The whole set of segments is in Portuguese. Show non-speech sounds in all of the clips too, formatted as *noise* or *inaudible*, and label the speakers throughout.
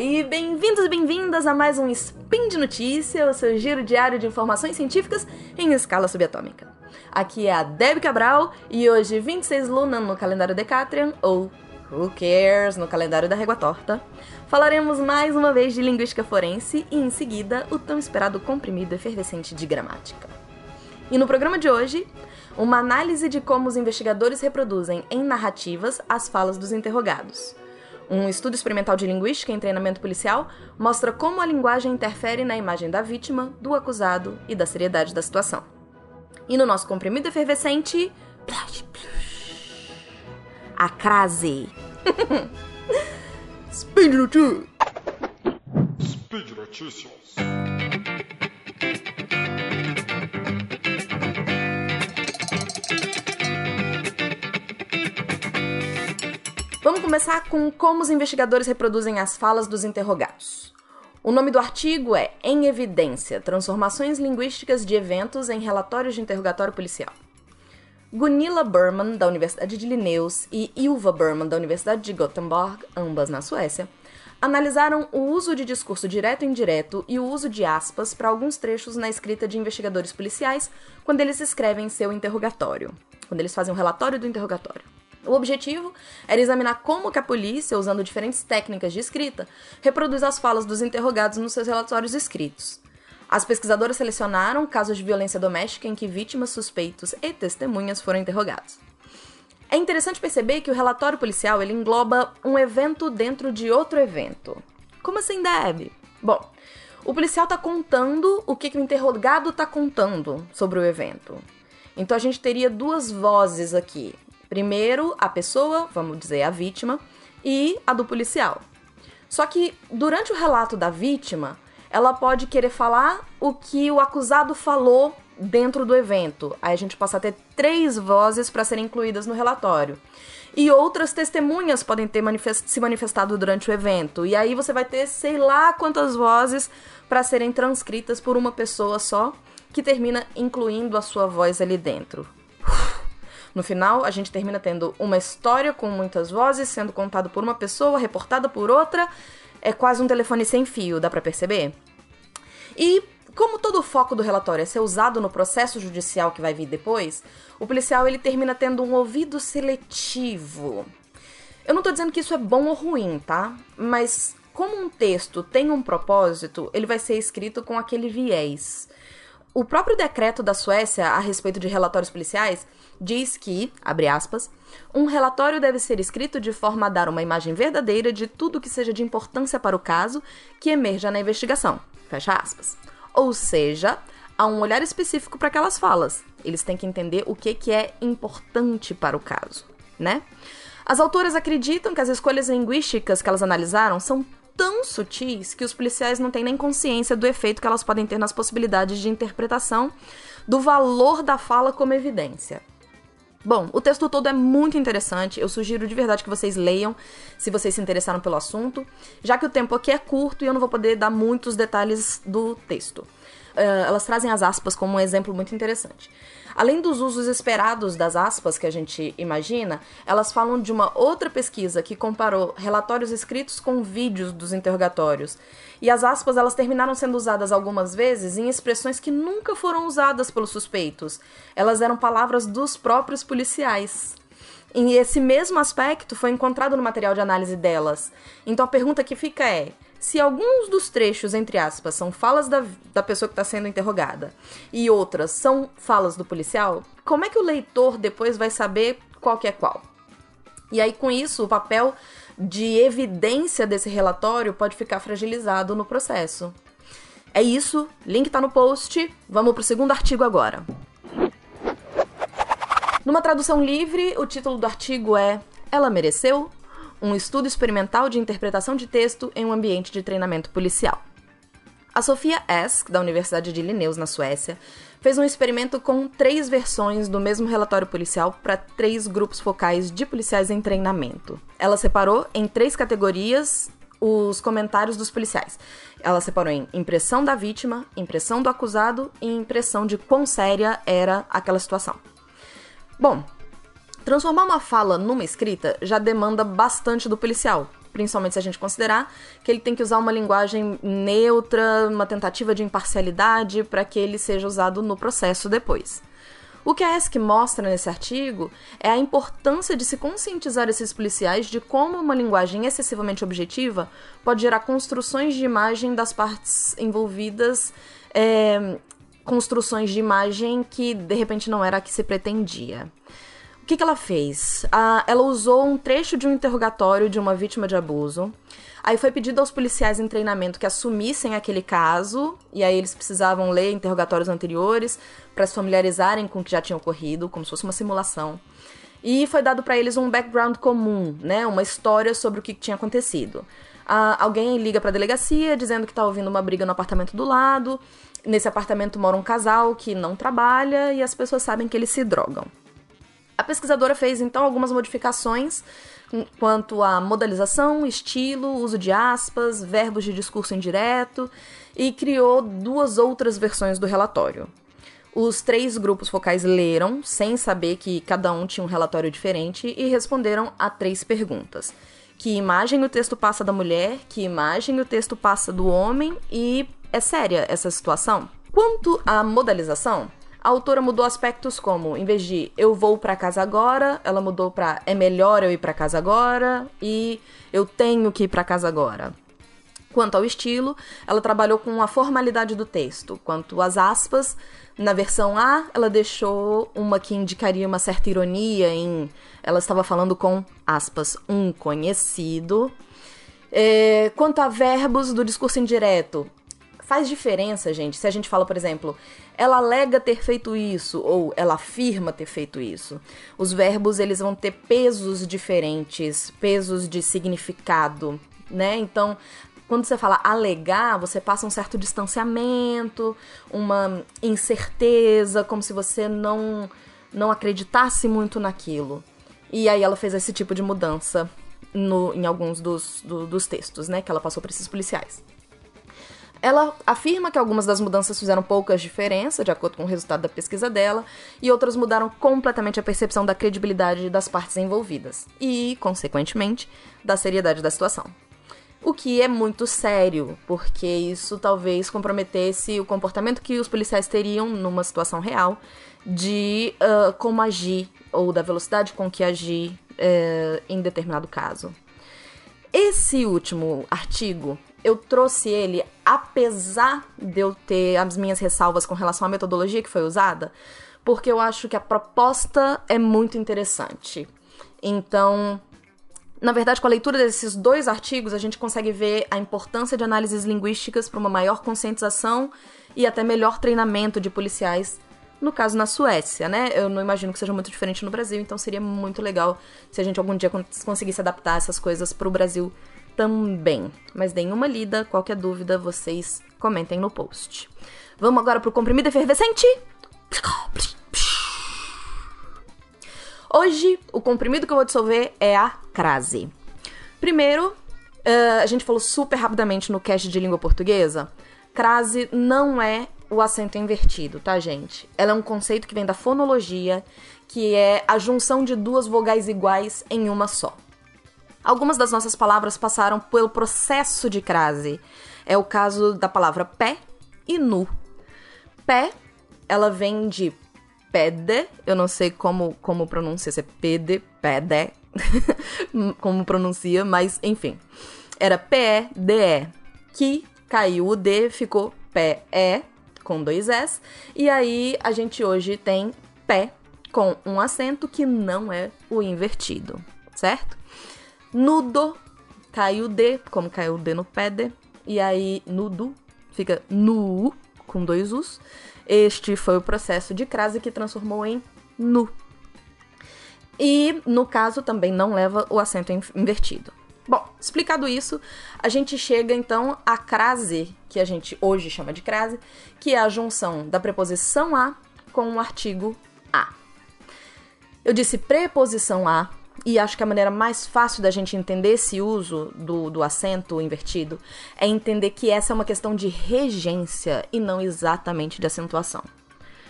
Speaker 1: E bem-vindos e bem-vindas a mais um Spin de Notícia, o seu giro diário de informações científicas em escala subatômica. Aqui é a Deb Cabral e hoje, 26 Luna no calendário Decatrian, ou Who Cares no calendário da Régua Torta, falaremos mais uma vez de linguística forense e, em seguida, o tão esperado comprimido efervescente de gramática. E no programa de hoje, uma análise de como os investigadores reproduzem em narrativas as falas dos interrogados. Um estudo experimental de linguística em treinamento policial mostra como a linguagem interfere na imagem da vítima, do acusado e da seriedade da situação. E no nosso comprimido efervescente. A crase.
Speaker 2: Speed Notícias. Speed Notícias.
Speaker 1: Começar com como os investigadores reproduzem as falas dos interrogados. O nome do artigo é Em Evidência: Transformações Linguísticas de Eventos em Relatórios de Interrogatório Policial. Gunilla Berman, da Universidade de Linnaeus, e Ilva Berman, da Universidade de Gothenburg, ambas na Suécia, analisaram o uso de discurso direto e indireto e o uso de aspas para alguns trechos na escrita de investigadores policiais quando eles escrevem seu interrogatório, quando eles fazem um relatório do interrogatório. O objetivo era examinar como que a polícia, usando diferentes técnicas de escrita, reproduz as falas dos interrogados nos seus relatórios escritos. As pesquisadoras selecionaram casos de violência doméstica em que vítimas, suspeitos e testemunhas foram interrogados. É interessante perceber que o relatório policial ele engloba um evento dentro de outro evento. Como assim, Deb? Bom, o policial está contando o que, que o interrogado está contando sobre o evento. Então a gente teria duas vozes aqui. Primeiro, a pessoa, vamos dizer, a vítima, e a do policial. Só que durante o relato da vítima, ela pode querer falar o que o acusado falou dentro do evento. Aí a gente passa a ter três vozes para serem incluídas no relatório. E outras testemunhas podem ter manifest se manifestado durante o evento. E aí você vai ter sei lá quantas vozes para serem transcritas por uma pessoa só, que termina incluindo a sua voz ali dentro. No final, a gente termina tendo uma história com muitas vozes sendo contada por uma pessoa, reportada por outra. É quase um telefone sem fio, dá para perceber? E como todo o foco do relatório é ser usado no processo judicial que vai vir depois, o policial ele termina tendo um ouvido seletivo. Eu não tô dizendo que isso é bom ou ruim, tá? Mas como um texto tem um propósito, ele vai ser escrito com aquele viés. O próprio decreto da Suécia a respeito de relatórios policiais diz que, abre aspas, um relatório deve ser escrito de forma a dar uma imagem verdadeira de tudo que seja de importância para o caso que emerja na investigação. Fecha aspas. Ou seja, há um olhar específico para aquelas falas. Eles têm que entender o que, que é importante para o caso, né? As autoras acreditam que as escolhas linguísticas que elas analisaram são tão sutis que os policiais não têm nem consciência do efeito que elas podem ter nas possibilidades de interpretação do valor da fala como evidência. Bom, o texto todo é muito interessante. Eu sugiro de verdade que vocês leiam, se vocês se interessaram pelo assunto, já que o tempo aqui é curto e eu não vou poder dar muitos detalhes do texto. Uh, elas trazem as aspas como um exemplo muito interessante. Além dos usos esperados das aspas que a gente imagina, elas falam de uma outra pesquisa que comparou relatórios escritos com vídeos dos interrogatórios. E as aspas elas terminaram sendo usadas algumas vezes em expressões que nunca foram usadas pelos suspeitos. Elas eram palavras dos próprios policiais. E esse mesmo aspecto foi encontrado no material de análise delas. Então a pergunta que fica é: se alguns dos trechos, entre aspas, são falas da, da pessoa que está sendo interrogada e outras são falas do policial, como é que o leitor depois vai saber qual que é qual? E aí, com isso, o papel de evidência desse relatório pode ficar fragilizado no processo. É isso, link tá no post. Vamos pro segundo artigo agora. Numa tradução livre, o título do artigo é Ela mereceu? Um estudo experimental de interpretação de texto em um ambiente de treinamento policial. A Sofia Esk, da Universidade de Linnaeus, na Suécia, fez um experimento com três versões do mesmo relatório policial para três grupos focais de policiais em treinamento. Ela separou em três categorias os comentários dos policiais. Ela separou em impressão da vítima, impressão do acusado e impressão de quão séria era aquela situação. Bom, Transformar uma fala numa escrita já demanda bastante do policial, principalmente se a gente considerar que ele tem que usar uma linguagem neutra, uma tentativa de imparcialidade para que ele seja usado no processo depois. O que a ESC mostra nesse artigo é a importância de se conscientizar esses policiais de como uma linguagem excessivamente objetiva pode gerar construções de imagem das partes envolvidas, é, construções de imagem que de repente não era a que se pretendia. Que, que ela fez? Ah, ela usou um trecho de um interrogatório de uma vítima de abuso Aí foi pedido aos policiais em treinamento que assumissem aquele caso, e aí eles precisavam ler interrogatórios anteriores para se familiarizarem com o que já tinha ocorrido, como se fosse uma simulação. E foi dado para eles um background comum, né, uma história sobre o que tinha acontecido. Ah, alguém liga para a delegacia dizendo que está ouvindo uma briga no apartamento do lado. Nesse apartamento mora um casal que não trabalha e as pessoas sabem que eles se drogam. A pesquisadora fez então algumas modificações quanto à modalização, estilo, uso de aspas, verbos de discurso indireto e criou duas outras versões do relatório. Os três grupos focais leram, sem saber que cada um tinha um relatório diferente, e responderam a três perguntas: que imagem o texto passa da mulher, que imagem o texto passa do homem e é séria essa situação? Quanto à modalização, a autora mudou aspectos como, em vez de eu vou para casa agora, ela mudou para é melhor eu ir para casa agora e eu tenho que ir para casa agora. Quanto ao estilo, ela trabalhou com a formalidade do texto. Quanto às aspas, na versão A, ela deixou uma que indicaria uma certa ironia em. Ela estava falando com, aspas, um conhecido. É, quanto a verbos do discurso indireto, Faz diferença, gente, se a gente fala, por exemplo, ela alega ter feito isso ou ela afirma ter feito isso. Os verbos, eles vão ter pesos diferentes, pesos de significado, né? Então, quando você fala alegar, você passa um certo distanciamento, uma incerteza, como se você não não acreditasse muito naquilo. E aí ela fez esse tipo de mudança no, em alguns dos, do, dos textos, né, que ela passou para esses policiais. Ela afirma que algumas das mudanças fizeram poucas diferenças, de acordo com o resultado da pesquisa dela, e outras mudaram completamente a percepção da credibilidade das partes envolvidas e, consequentemente, da seriedade da situação. O que é muito sério, porque isso talvez comprometesse o comportamento que os policiais teriam numa situação real de uh, como agir ou da velocidade com que agir uh, em determinado caso. Esse último artigo eu trouxe ele apesar de eu ter as minhas ressalvas com relação à metodologia que foi usada, porque eu acho que a proposta é muito interessante. Então, na verdade, com a leitura desses dois artigos, a gente consegue ver a importância de análises linguísticas para uma maior conscientização e até melhor treinamento de policiais, no caso na Suécia, né? Eu não imagino que seja muito diferente no Brasil, então seria muito legal se a gente algum dia conseguisse adaptar essas coisas para o Brasil também. Mas deem uma lida, qualquer dúvida vocês comentem no post. Vamos agora pro comprimido efervescente? Hoje, o comprimido que eu vou dissolver é a crase. Primeiro, uh, a gente falou super rapidamente no cast de língua portuguesa. Crase não é o acento invertido, tá, gente? Ela é um conceito que vem da fonologia, que é a junção de duas vogais iguais em uma só. Algumas das nossas palavras passaram pelo processo de crase. É o caso da palavra pé e nu. Pé, ela vem de pede, eu não sei como, como pronuncia, se é pede, pede, *laughs* como pronuncia, mas enfim. Era P-E-D-E, que caiu o D, ficou pé-E, com dois S, e aí a gente hoje tem pé com um acento que não é o invertido, certo? Nudo, caiu D, como caiu D no pé D. E aí, nudo, fica nu, com dois U's. Este foi o processo de crase que transformou em nu. E, no caso, também não leva o acento invertido. Bom, explicado isso, a gente chega então à crase, que a gente hoje chama de crase, que é a junção da preposição a com o artigo a. Eu disse preposição a e acho que a maneira mais fácil da gente entender esse uso do, do acento invertido é entender que essa é uma questão de regência e não exatamente de acentuação.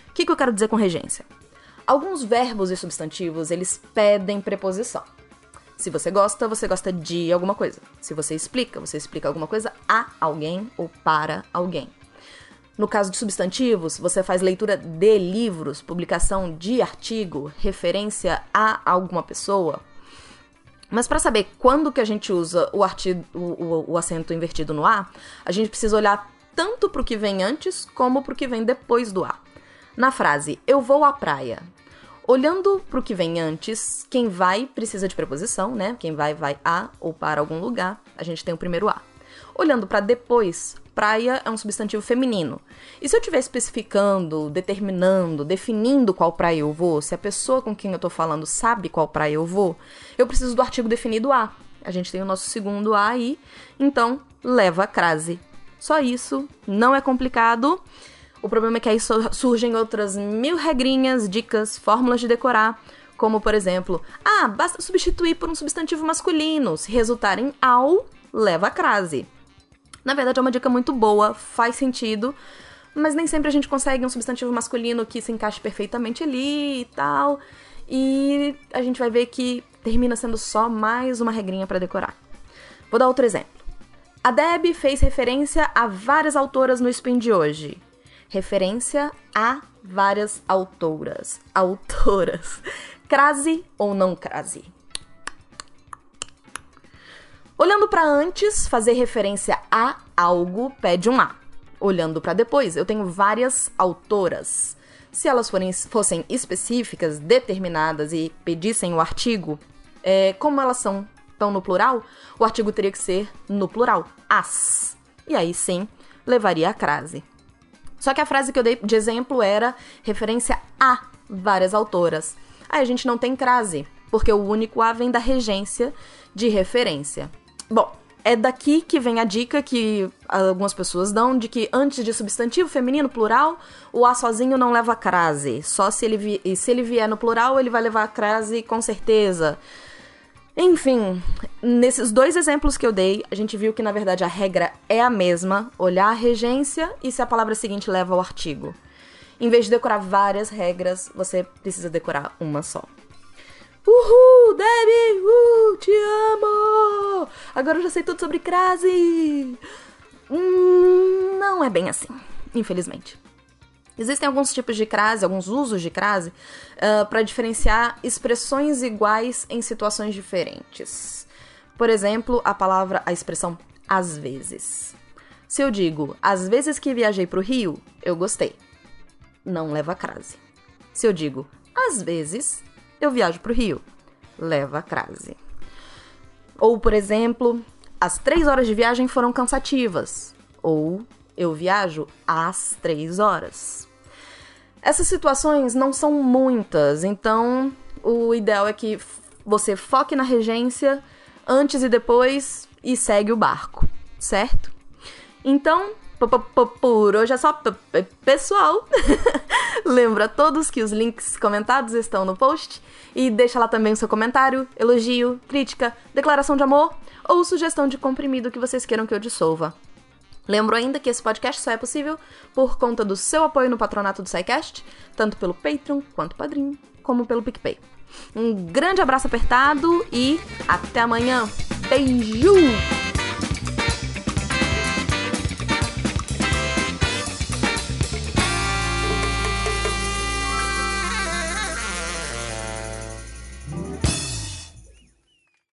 Speaker 1: O que, que eu quero dizer com regência? Alguns verbos e substantivos, eles pedem preposição. Se você gosta, você gosta de alguma coisa. Se você explica, você explica alguma coisa a alguém ou para alguém. No caso de substantivos, você faz leitura de livros, publicação de artigo, referência a alguma pessoa. Mas para saber quando que a gente usa o, artigo, o, o, o acento invertido no A, a gente precisa olhar tanto para o que vem antes como para o que vem depois do A. Na frase eu vou à praia, Olhando para o que vem antes, quem vai precisa de preposição, né? Quem vai, vai a ou para algum lugar. A gente tem o primeiro a. Olhando para depois, praia é um substantivo feminino. E se eu estiver especificando, determinando, definindo qual praia eu vou, se a pessoa com quem eu estou falando sabe qual praia eu vou, eu preciso do artigo definido a. A gente tem o nosso segundo a aí, então leva a crase. Só isso, não é complicado. O problema é que aí surgem outras mil regrinhas, dicas, fórmulas de decorar, como por exemplo, ah, basta substituir por um substantivo masculino, se resultar em ao, leva a crase. Na verdade é uma dica muito boa, faz sentido, mas nem sempre a gente consegue um substantivo masculino que se encaixe perfeitamente ali e tal. E a gente vai ver que termina sendo só mais uma regrinha para decorar. Vou dar outro exemplo. A Deb fez referência a várias autoras no spin de hoje referência a várias autoras. Autoras. Crase ou não crase? Olhando para antes, fazer referência a algo pede um A. Olhando para depois, eu tenho várias autoras. Se elas forem, fossem específicas, determinadas e pedissem o artigo, é, como elas são tão no plural, o artigo teria que ser no plural, as. E aí sim, levaria a crase. Só que a frase que eu dei de exemplo era referência a várias autoras. Aí a gente não tem crase, porque o único A vem da regência de referência. Bom, é daqui que vem a dica que algumas pessoas dão de que antes de substantivo feminino plural, o A sozinho não leva crase. Só se ele, vi se ele vier no plural, ele vai levar crase com certeza. Enfim, nesses dois exemplos que eu dei, a gente viu que na verdade a regra é a mesma: olhar a regência e se a palavra seguinte leva ao artigo. Em vez de decorar várias regras, você precisa decorar uma só. Uhul, Debbie! Uh, te amo! Agora eu já sei tudo sobre crase! Hum, não é bem assim, infelizmente. Existem alguns tipos de crase, alguns usos de crase, uh, para diferenciar expressões iguais em situações diferentes. Por exemplo, a palavra, a expressão às vezes. Se eu digo às vezes que viajei para o Rio, eu gostei. Não leva crase. Se eu digo às vezes eu viajo para o Rio, leva crase. Ou, por exemplo, as três horas de viagem foram cansativas. Ou eu viajo às três horas. Essas situações não são muitas, então o ideal é que você foque na regência antes e depois e segue o barco, certo? Então, por hoje é só, pessoal. *laughs* Lembra a todos que os links comentados estão no post e deixa lá também o seu comentário, elogio, crítica, declaração de amor ou sugestão de comprimido que vocês queiram que eu dissolva. Lembro ainda que esse podcast só é possível por conta do seu apoio no patronato do SciCast, tanto pelo Patreon quanto Padrim, como pelo PicPay. Um grande abraço apertado e até amanhã. Beijo!